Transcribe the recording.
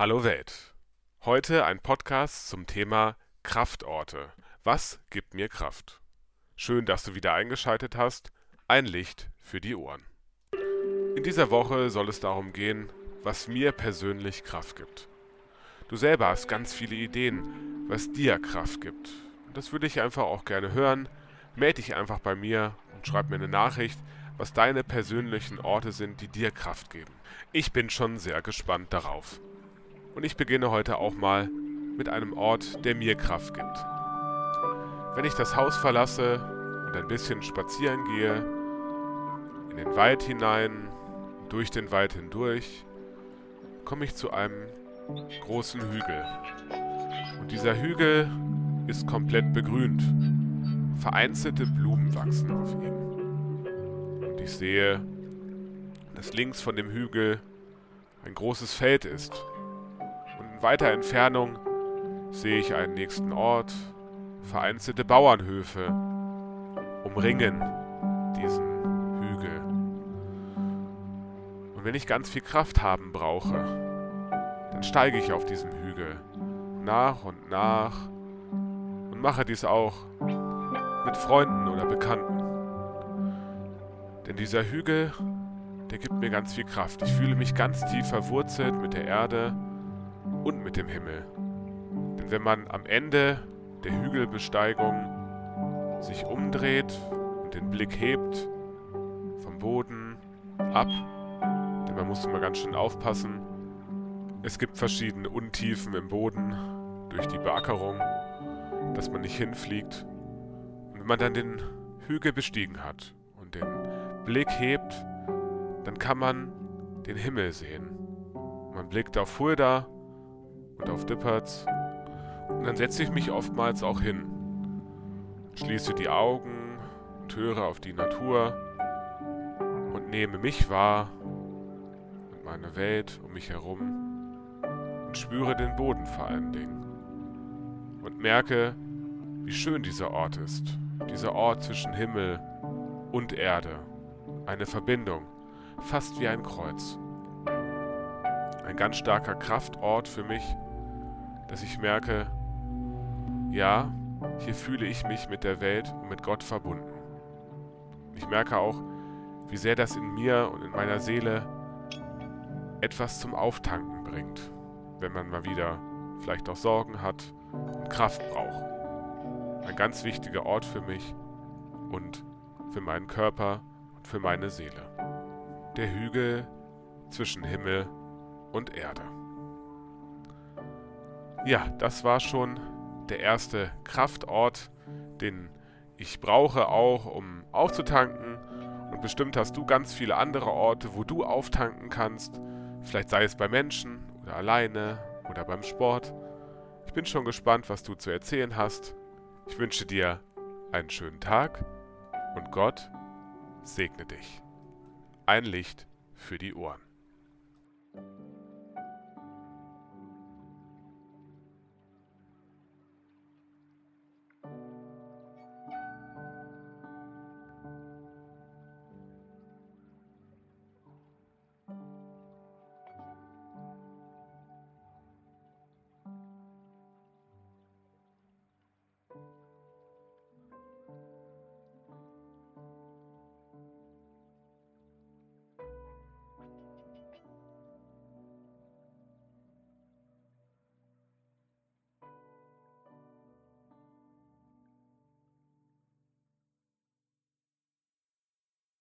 Hallo Welt. Heute ein Podcast zum Thema Kraftorte. Was gibt mir Kraft? Schön, dass du wieder eingeschaltet hast. Ein Licht für die Ohren. In dieser Woche soll es darum gehen, was mir persönlich Kraft gibt. Du selber hast ganz viele Ideen, was dir Kraft gibt. Und das würde ich einfach auch gerne hören. Melde dich einfach bei mir und schreib mir eine Nachricht, was deine persönlichen Orte sind, die dir Kraft geben. Ich bin schon sehr gespannt darauf. Und ich beginne heute auch mal mit einem Ort, der mir Kraft gibt. Wenn ich das Haus verlasse und ein bisschen spazieren gehe, in den Wald hinein, durch den Wald hindurch, komme ich zu einem großen Hügel. Und dieser Hügel ist komplett begrünt. Vereinzelte Blumen wachsen auf ihm. Und ich sehe, dass links von dem Hügel ein großes Feld ist. Weiter Entfernung sehe ich einen nächsten Ort, vereinzelte Bauernhöfe umringen diesen Hügel. Und wenn ich ganz viel Kraft haben brauche, dann steige ich auf diesem Hügel nach und nach und mache dies auch mit Freunden oder Bekannten. Denn dieser Hügel, der gibt mir ganz viel Kraft. Ich fühle mich ganz tief verwurzelt mit der Erde und mit dem Himmel. Denn wenn man am Ende der Hügelbesteigung sich umdreht und den Blick hebt vom Boden ab, denn man muss immer ganz schön aufpassen, es gibt verschiedene Untiefen im Boden durch die Beackerung, dass man nicht hinfliegt. Und wenn man dann den Hügel bestiegen hat und den Blick hebt, dann kann man den Himmel sehen. Man blickt auf Fulda und auf Dippertz und dann setze ich mich oftmals auch hin, schließe die Augen und höre auf die Natur und nehme mich wahr und meine Welt um mich herum und spüre den Boden vor allen Dingen. Und merke, wie schön dieser Ort ist. Dieser Ort zwischen Himmel und Erde. Eine Verbindung, fast wie ein Kreuz. Ein ganz starker Kraftort für mich, dass ich merke, ja, hier fühle ich mich mit der Welt und mit Gott verbunden. Ich merke auch, wie sehr das in mir und in meiner Seele etwas zum Auftanken bringt wenn man mal wieder vielleicht auch Sorgen hat und Kraft braucht. Ein ganz wichtiger Ort für mich und für meinen Körper und für meine Seele. Der Hügel zwischen Himmel und Erde. Ja, das war schon der erste Kraftort, den ich brauche auch, um aufzutanken. Und bestimmt hast du ganz viele andere Orte, wo du auftanken kannst. Vielleicht sei es bei Menschen oder alleine oder beim Sport. Ich bin schon gespannt, was du zu erzählen hast. Ich wünsche dir einen schönen Tag und Gott segne dich. Ein Licht für die Ohren.